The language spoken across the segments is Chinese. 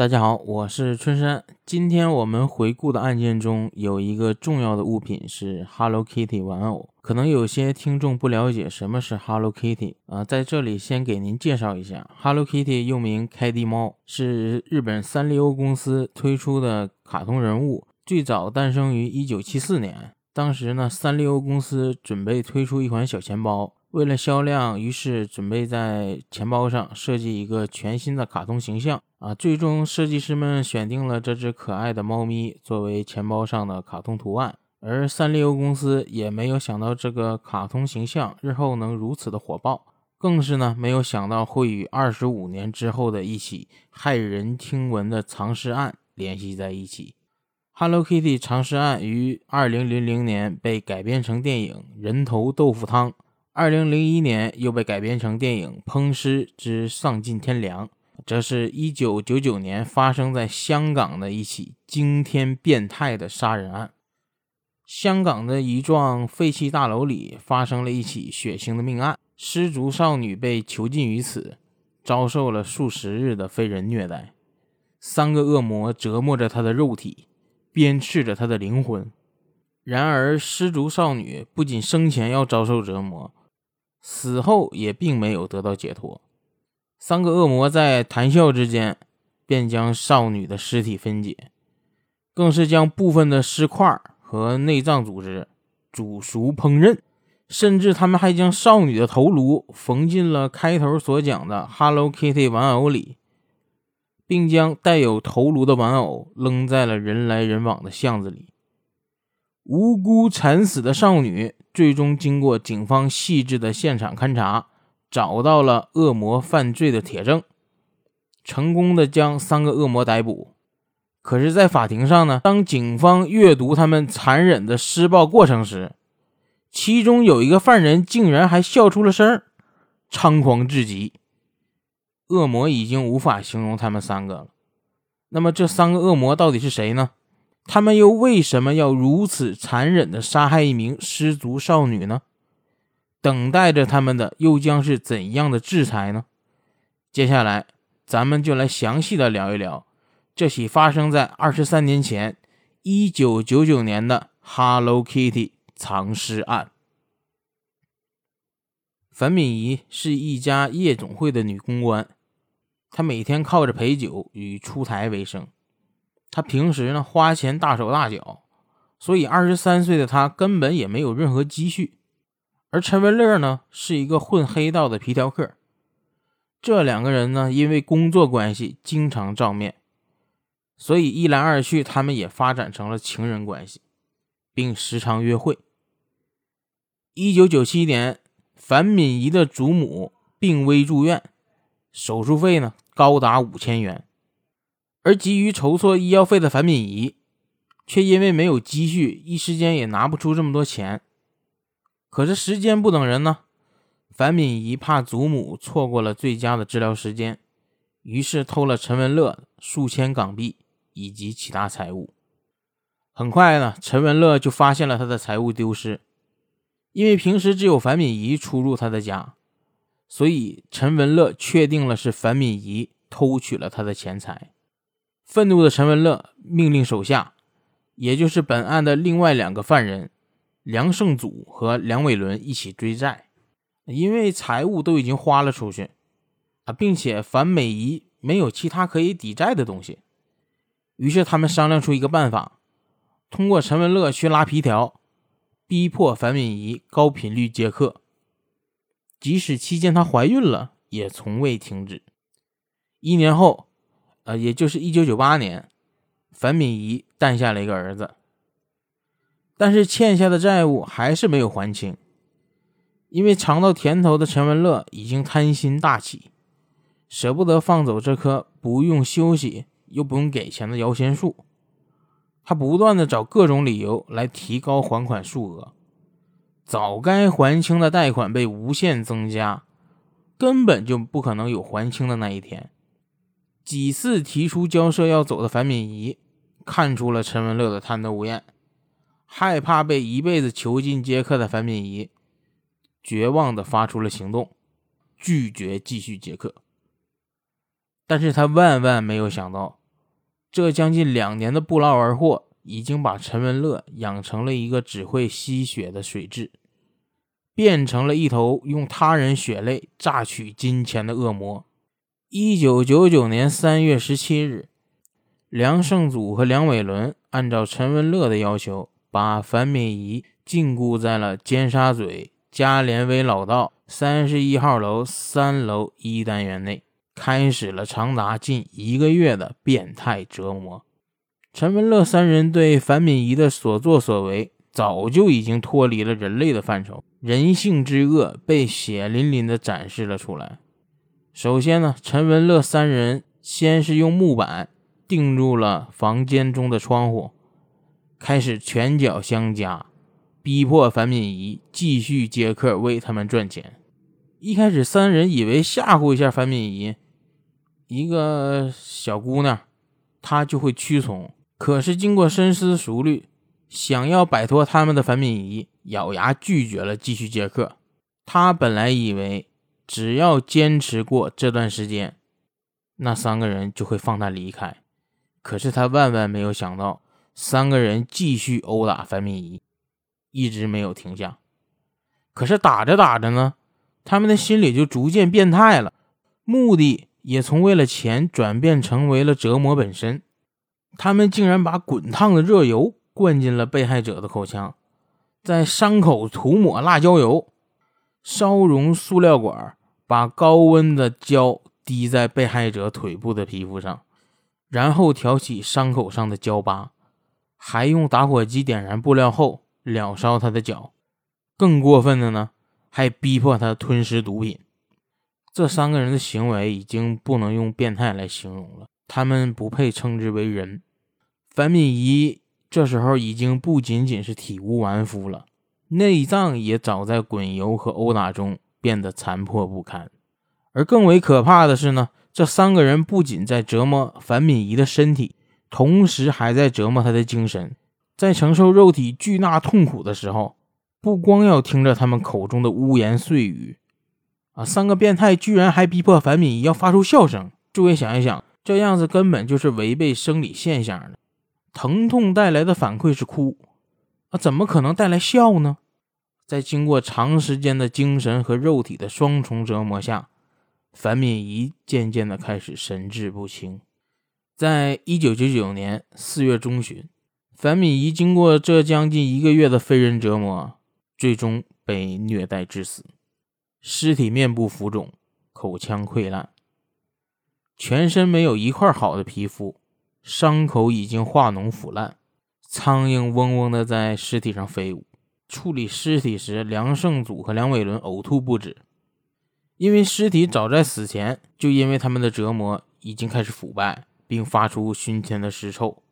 大家好，我是春山。今天我们回顾的案件中有一个重要的物品是 Hello Kitty 玩偶。可能有些听众不了解什么是 Hello Kitty 啊，在这里先给您介绍一下，Hello Kitty 又名凯蒂猫，是日本三丽鸥公司推出的卡通人物，最早诞生于1974年。当时呢，三丽鸥公司准备推出一款小钱包。为了销量，于是准备在钱包上设计一个全新的卡通形象啊！最终，设计师们选定了这只可爱的猫咪作为钱包上的卡通图案。而三丽鸥公司也没有想到这个卡通形象日后能如此的火爆，更是呢没有想到会与二十五年之后的一起骇人听闻的藏尸案联系在一起。Hello Kitty 藏尸案于二零零零年被改编成电影《人头豆腐汤》。二零零一年又被改编成电影《烹尸之丧尽天良》，这是一九九九年发生在香港的一起惊天变态的杀人案。香港的一幢废弃大楼里发生了一起血腥的命案，失足少女被囚禁于此，遭受了数十日的非人虐待。三个恶魔折磨着她的肉体，鞭笞着她的灵魂。然而，失足少女不仅生前要遭受折磨。死后也并没有得到解脱，三个恶魔在谈笑之间，便将少女的尸体分解，更是将部分的尸块和内脏组织煮熟烹饪，甚至他们还将少女的头颅缝进了开头所讲的 Hello Kitty 玩偶里，并将带有头颅的玩偶扔在了人来人往的巷子里。无辜惨死的少女，最终经过警方细致的现场勘查，找到了恶魔犯罪的铁证，成功的将三个恶魔逮捕。可是，在法庭上呢，当警方阅读他们残忍的施暴过程时，其中有一个犯人竟然还笑出了声猖狂至极。恶魔已经无法形容他们三个了。那么，这三个恶魔到底是谁呢？他们又为什么要如此残忍地杀害一名失足少女呢？等待着他们的又将是怎样的制裁呢？接下来，咱们就来详细的聊一聊这起发生在二十三年前，一九九九年的 Hello Kitty 藏尸案。樊敏仪是一家夜总会的女公关，她每天靠着陪酒与出台为生。他平时呢花钱大手大脚，所以二十三岁的他根本也没有任何积蓄。而陈文乐呢是一个混黑道的皮条客，这两个人呢因为工作关系经常照面，所以一来二去，他们也发展成了情人关系，并时常约会。一九九七年，樊敏仪的祖母病危住院，手术费呢高达五千元。而急于筹措医药费的樊敏仪，却因为没有积蓄，一时间也拿不出这么多钱。可是时间不等人呢，樊敏仪怕祖母错过了最佳的治疗时间，于是偷了陈文乐数千港币以及其他财物。很快呢，陈文乐就发现了他的财物丢失，因为平时只有樊敏仪出入他的家，所以陈文乐确定了是樊敏仪偷取了他的钱财。愤怒的陈文乐命令手下，也就是本案的另外两个犯人梁胜祖和梁伟伦一起追债，因为财物都已经花了出去啊，并且樊美仪没有其他可以抵债的东西，于是他们商量出一个办法，通过陈文乐去拉皮条，逼迫樊敏仪高频率接客，即使期间她怀孕了，也从未停止。一年后。呃，也就是一九九八年，樊敏仪诞下了一个儿子，但是欠下的债务还是没有还清。因为尝到甜头的陈文乐已经贪心大起，舍不得放走这棵不用休息又不用给钱的摇钱树，他不断的找各种理由来提高还款数额，早该还清的贷款被无限增加，根本就不可能有还清的那一天。几次提出交涉要走的樊敏仪，看出了陈文乐的贪得无厌，害怕被一辈子囚禁接客的樊敏仪，绝望的发出了行动，拒绝继续接客。但是他万万没有想到，这将近两年的不劳而获，已经把陈文乐养成了一个只会吸血的水蛭，变成了一头用他人血泪榨取金钱的恶魔。一九九九年三月十七日，梁胜祖和梁伟伦按照陈文乐的要求，把樊敏仪禁锢在了尖沙咀加连威老道三十一号楼三楼一单元内。开始了长达近一个月的变态折磨。陈文乐三人对樊敏仪的所作所为，早就已经脱离了人类的范畴，人性之恶被血淋淋地展示了出来。首先呢，陈文乐三人先是用木板钉住了房间中的窗户，开始拳脚相加，逼迫樊敏仪继续接客为他们赚钱。一开始，三人以为吓唬一下樊敏仪。一个小姑娘，她就会屈从。可是经过深思熟虑，想要摆脱他们的樊敏仪，咬牙拒绝了继续接客。她本来以为只要坚持过这段时间，那三个人就会放他离开。可是他万万没有想到，三个人继续殴打樊敏仪，一直没有停下。可是打着打着呢，他们的心里就逐渐变态了，目的。也从为了钱转变成为了折磨本身。他们竟然把滚烫的热油灌进了被害者的口腔，在伤口涂抹辣椒油，烧熔塑料管，把高温的胶滴在被害者腿部的皮肤上，然后挑起伤口上的胶疤，还用打火机点燃布料后燎烧他的脚。更过分的呢，还逼迫他吞食毒品。这三个人的行为已经不能用变态来形容了，他们不配称之为人。樊敏仪这时候已经不仅仅是体无完肤了，内脏也早在滚油和殴打中变得残破不堪。而更为可怕的是呢，这三个人不仅在折磨樊敏仪的身体，同时还在折磨她的精神。在承受肉体巨大痛苦的时候，不光要听着他们口中的污言碎语。啊！三个变态居然还逼迫樊敏仪要发出笑声。诸位想一想，这样子根本就是违背生理现象的。疼痛带来的反馈是哭，啊，怎么可能带来笑呢？在经过长时间的精神和肉体的双重折磨下，樊敏仪渐渐的开始神志不清。在一九九九年四月中旬，樊敏仪经过这将近一个月的非人折磨，最终被虐待致死。尸体面部浮肿，口腔溃烂，全身没有一块好的皮肤，伤口已经化脓腐烂，苍蝇嗡嗡的在尸体上飞舞。处理尸体时，梁胜祖和梁伟伦呕吐不止，因为尸体早在死前就因为他们的折磨已经开始腐败，并发出熏天的尸臭。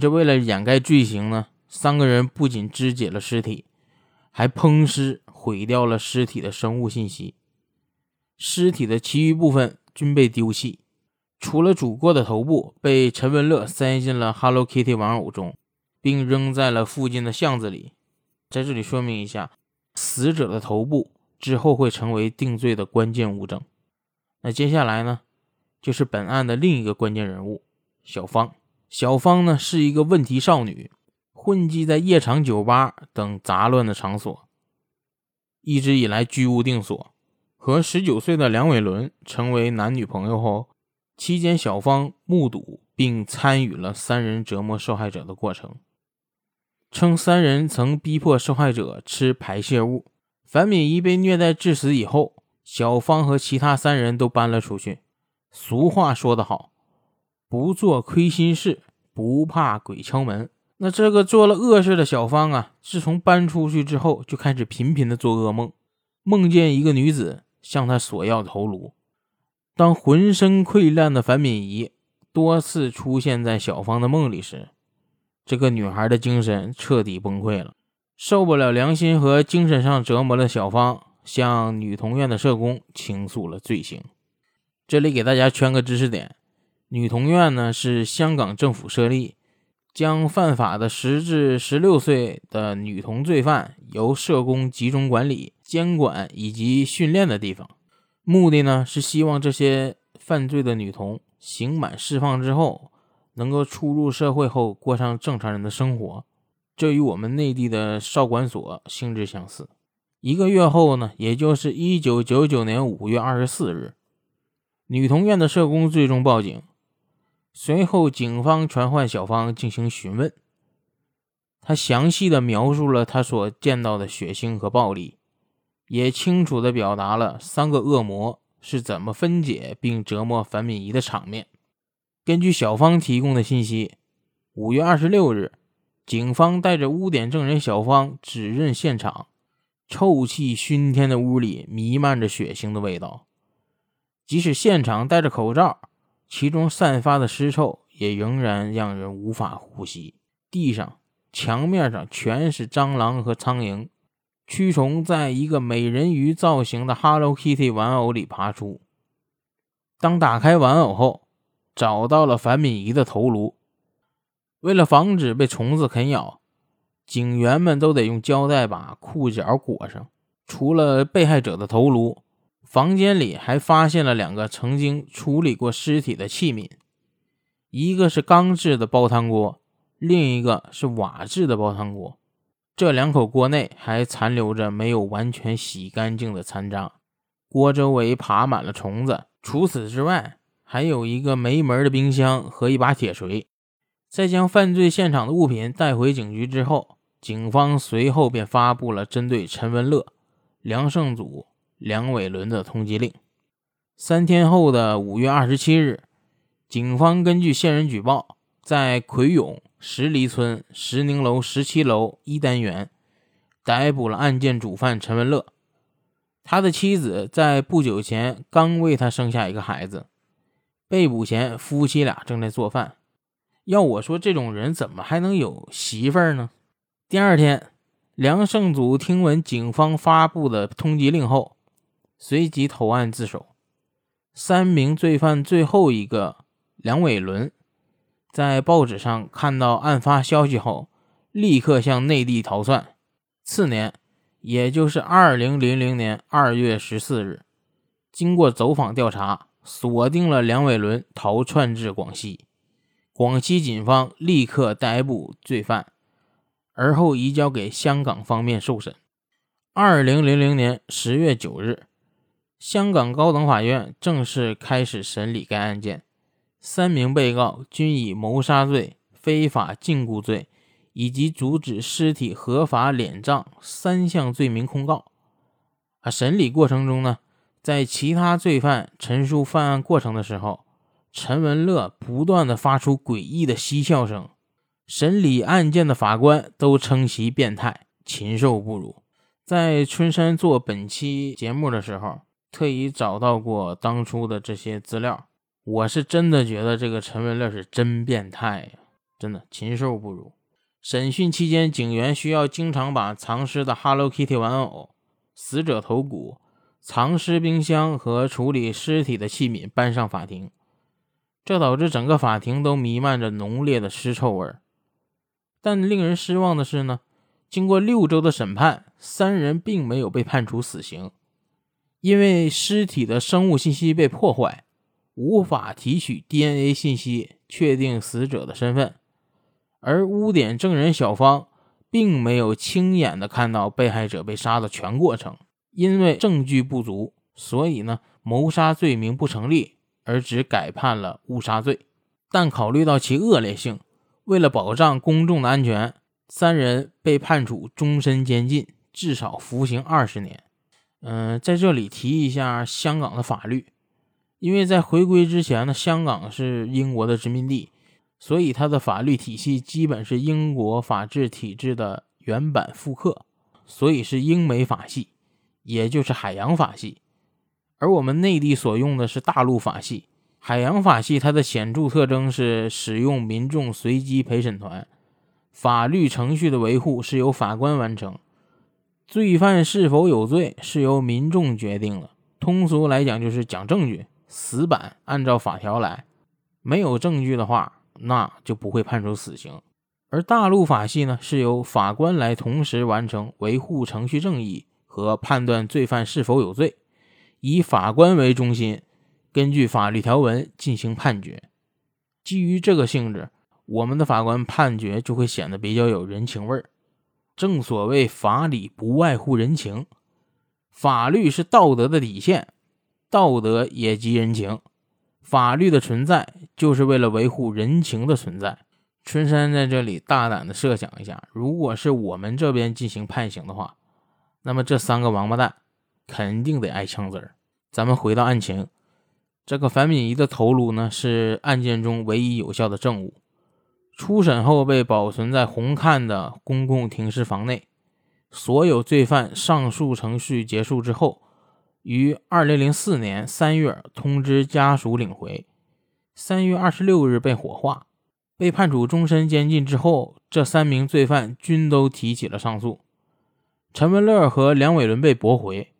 这为了掩盖罪行呢，三个人不仅肢解了尸体。还烹尸毁掉了尸体的生物信息，尸体的其余部分均被丢弃，除了主过的头部被陈文乐塞进了 Hello Kitty 玩偶中，并扔在了附近的巷子里。在这里说明一下，死者的头部之后会成为定罪的关键物证。那接下来呢，就是本案的另一个关键人物小芳。小芳呢是一个问题少女。混迹在夜场、酒吧等杂乱的场所，一直以来居无定所。和十九岁的梁伟伦成为男女朋友后，期间小芳目睹并参与了三人折磨受害者的过程，称三人曾逼迫受害者吃排泄物。樊敏仪被虐待致死以后，小芳和其他三人都搬了出去。俗话说得好，不做亏心事，不怕鬼敲门。那这个做了恶事的小芳啊，自从搬出去之后，就开始频频的做噩梦，梦见一个女子向他索要头颅。当浑身溃烂的樊敏仪多次出现在小芳的梦里时，这个女孩的精神彻底崩溃了，受不了良心和精神上折磨的小芳，向女童院的社工倾诉了罪行。这里给大家圈个知识点：女童院呢是香港政府设立。将犯法的十至十六岁的女童罪犯由社工集中管理、监管以及训练的地方，目的呢是希望这些犯罪的女童刑满释放之后，能够出入社会后过上正常人的生活。这与我们内地的少管所性质相似。一个月后呢，也就是一九九九年五月二十四日，女童院的社工最终报警。随后，警方传唤小芳进行询问。他详细的描述了他所见到的血腥和暴力，也清楚的表达了三个恶魔是怎么分解并折磨樊敏仪的场面。根据小芳提供的信息，五月二十六日，警方带着污点证人小芳指认现场，臭气熏天的屋里弥漫着血腥的味道，即使现场戴着口罩。其中散发的尸臭也仍然让人无法呼吸。地上、墙面上全是蟑螂和苍蝇，蛆虫在一个美人鱼造型的 Hello Kitty 玩偶里爬出。当打开玩偶后，找到了樊敏仪的头颅。为了防止被虫子啃咬，警员们都得用胶带把裤脚裹上。除了被害者的头颅。房间里还发现了两个曾经处理过尸体的器皿，一个是钢制的煲汤锅，另一个是瓦制的煲汤锅。这两口锅内还残留着没有完全洗干净的残渣，锅周围爬满了虫子。除此之外，还有一个没门的冰箱和一把铁锤。在将犯罪现场的物品带回警局之后，警方随后便发布了针对陈文乐、梁胜祖。梁伟伦的通缉令。三天后的五月二十七日，警方根据线人举报，在奎永石梨村石宁楼十七楼一单元逮捕了案件主犯陈文乐。他的妻子在不久前刚为他生下一个孩子。被捕前，夫妻俩正在做饭。要我说，这种人怎么还能有媳妇儿呢？第二天，梁胜祖听闻警方发布的通缉令后。随即投案自首。三名罪犯最后一个梁伟伦，在报纸上看到案发消息后，立刻向内地逃窜。次年，也就是二零零零年二月十四日，经过走访调查，锁定了梁伟伦逃窜至广西。广西警方立刻逮捕罪犯，而后移交给香港方面受审。二零零零年十月九日。香港高等法院正式开始审理该案件，三名被告均以谋杀罪、非法禁锢罪以及阻止尸体合法殓葬三项罪名控告。啊，审理过程中呢，在其他罪犯陈述犯案过程的时候，陈文乐不断的发出诡异的嬉笑声，审理案件的法官都称其变态，禽兽不如。在春山做本期节目的时候。特意找到过当初的这些资料，我是真的觉得这个陈文乐是真变态呀，真的禽兽不如。审讯期间，警员需要经常把藏尸的 Hello Kitty 玩偶、死者头骨、藏尸冰箱和处理尸体的器皿搬上法庭，这导致整个法庭都弥漫着浓烈的尸臭味。但令人失望的是呢，经过六周的审判，三人并没有被判处死刑。因为尸体的生物信息被破坏，无法提取 DNA 信息确定死者的身份，而污点证人小芳并没有亲眼的看到被害者被杀的全过程，因为证据不足，所以呢谋杀罪名不成立，而只改判了误杀罪。但考虑到其恶劣性，为了保障公众的安全，三人被判处终身监禁，至少服刑二十年。嗯，在这里提一下香港的法律，因为在回归之前呢，香港是英国的殖民地，所以它的法律体系基本是英国法治体制的原版复刻，所以是英美法系，也就是海洋法系。而我们内地所用的是大陆法系。海洋法系它的显著特征是使用民众随机陪审团，法律程序的维护是由法官完成。罪犯是否有罪是由民众决定的。通俗来讲，就是讲证据，死板按照法条来。没有证据的话，那就不会判处死刑。而大陆法系呢，是由法官来同时完成维护程序正义和判断罪犯是否有罪，以法官为中心，根据法律条文进行判决。基于这个性质，我们的法官判决就会显得比较有人情味儿。正所谓法理不外乎人情，法律是道德的底线，道德也即人情。法律的存在就是为了维护人情的存在。春山在这里大胆的设想一下，如果是我们这边进行判刑的话，那么这三个王八蛋肯定得挨枪子儿。咱们回到案情，这个樊敏仪的头颅呢是案件中唯一有效的证物，初审后被保存在红磡的公共停尸房内。所有罪犯上诉程序结束之后，于二零零四年三月通知家属领回，三月二十六日被火化。被判处终身监禁之后，这三名罪犯均都提起了上诉。陈文乐和梁伟伦被驳回，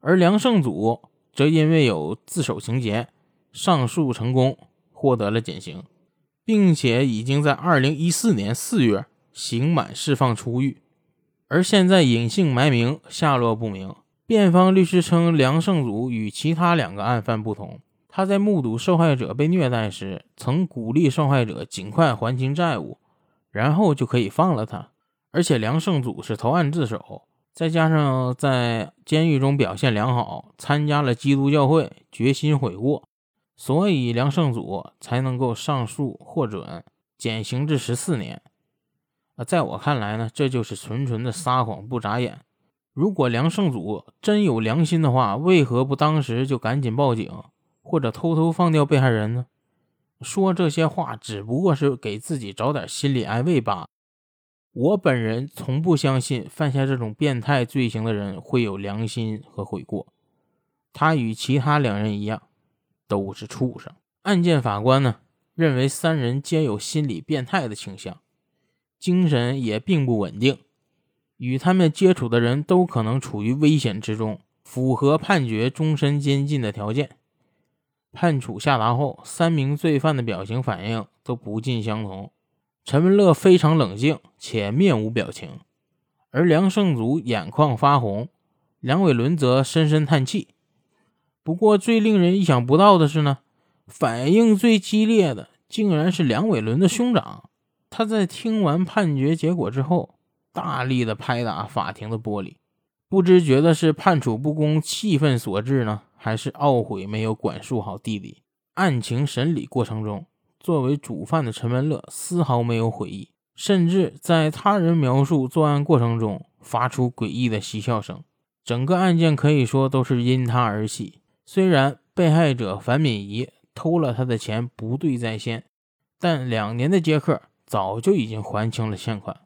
而梁胜祖则因为有自首情节，上诉成功，获得了减刑，并且已经在二零一四年四月刑满释放出狱，而现在隐姓埋名，下落不明。辩方律师称，梁胜祖与其他两个案犯不同。他在目睹受害者被虐待时，曾鼓励受害者尽快还清债务，然后就可以放了他。而且梁胜祖是投案自首，再加上在监狱中表现良好，参加了基督教会，决心悔过，所以梁胜祖才能够上诉获准，减刑至十四年。啊，在我看来呢，这就是纯纯的撒谎不眨眼。如果梁胜祖真有良心的话，为何不当时就赶紧报警？或者偷偷放掉被害人呢？说这些话只不过是给自己找点心理安慰罢。我本人从不相信犯下这种变态罪行的人会有良心和悔过。他与其他两人一样，都是畜生。案件法官呢认为三人皆有心理变态的倾向，精神也并不稳定，与他们接触的人都可能处于危险之中，符合判决终身监禁的条件。判处下达后，三名罪犯的表情反应都不尽相同。陈文乐非常冷静且面无表情，而梁胜祖眼眶发红，梁伟伦则深深叹气。不过，最令人意想不到的是呢，反应最激烈的竟然是梁伟伦的兄长。他在听完判决结果之后，大力的拍打法庭的玻璃，不知觉得是判处不公气愤所致呢？还是懊悔没有管束好弟弟。案情审理过程中，作为主犯的陈文乐丝毫没有悔意，甚至在他人描述作案过程中发出诡异的嬉笑声。整个案件可以说都是因他而起。虽然被害者樊敏仪偷了他的钱不对在先，但两年的接客早就已经还清了欠款。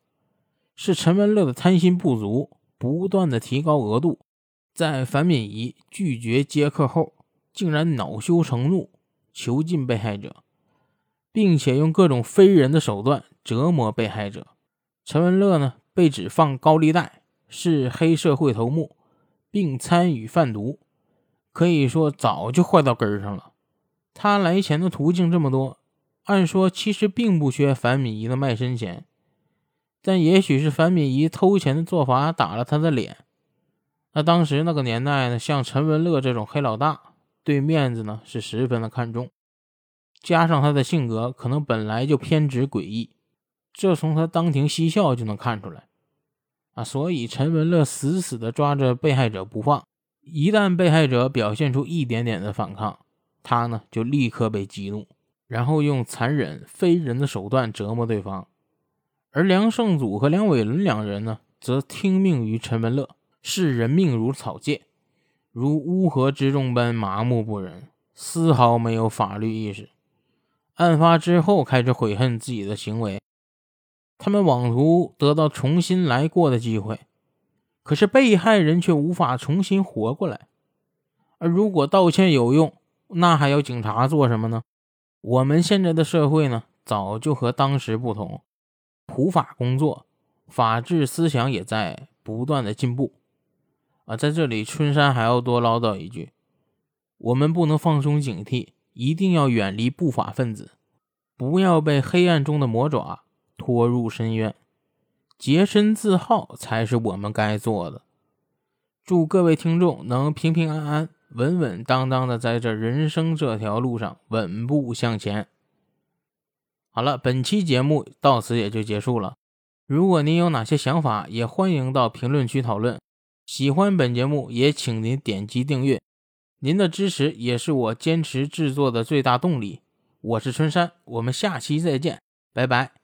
是陈文乐的贪心不足，不断的提高额度。在樊敏仪拒绝接客后，竟然恼羞成怒，囚禁被害者，并且用各种非人的手段折磨被害者。陈文乐呢，被指放高利贷，是黑社会头目，并参与贩毒，可以说早就坏到根上了。他来钱的途径这么多，按说其实并不缺樊敏仪的卖身钱，但也许是樊敏仪偷钱的做法打了他的脸。那当时那个年代呢，像陈文乐这种黑老大，对面子呢是十分的看重，加上他的性格可能本来就偏执诡异，这从他当庭嬉笑就能看出来啊。所以陈文乐死死的抓着被害者不放，一旦被害者表现出一点点的反抗，他呢就立刻被激怒，然后用残忍非人的手段折磨对方。而梁胜祖和梁伟伦两人呢，则听命于陈文乐。视人命如草芥，如乌合之众般麻木不仁，丝毫没有法律意识。案发之后开始悔恨自己的行为，他们妄图得到重新来过的机会，可是被害人却无法重新活过来。而如果道歉有用，那还要警察做什么呢？我们现在的社会呢，早就和当时不同，普法工作，法治思想也在不断的进步。啊，在这里，春山还要多唠叨一句：我们不能放松警惕，一定要远离不法分子，不要被黑暗中的魔爪拖入深渊，洁身自好才是我们该做的。祝各位听众能平平安安、稳稳当当的在这人生这条路上稳步向前。好了，本期节目到此也就结束了。如果您有哪些想法，也欢迎到评论区讨论。喜欢本节目，也请您点击订阅。您的支持也是我坚持制作的最大动力。我是春山，我们下期再见，拜拜。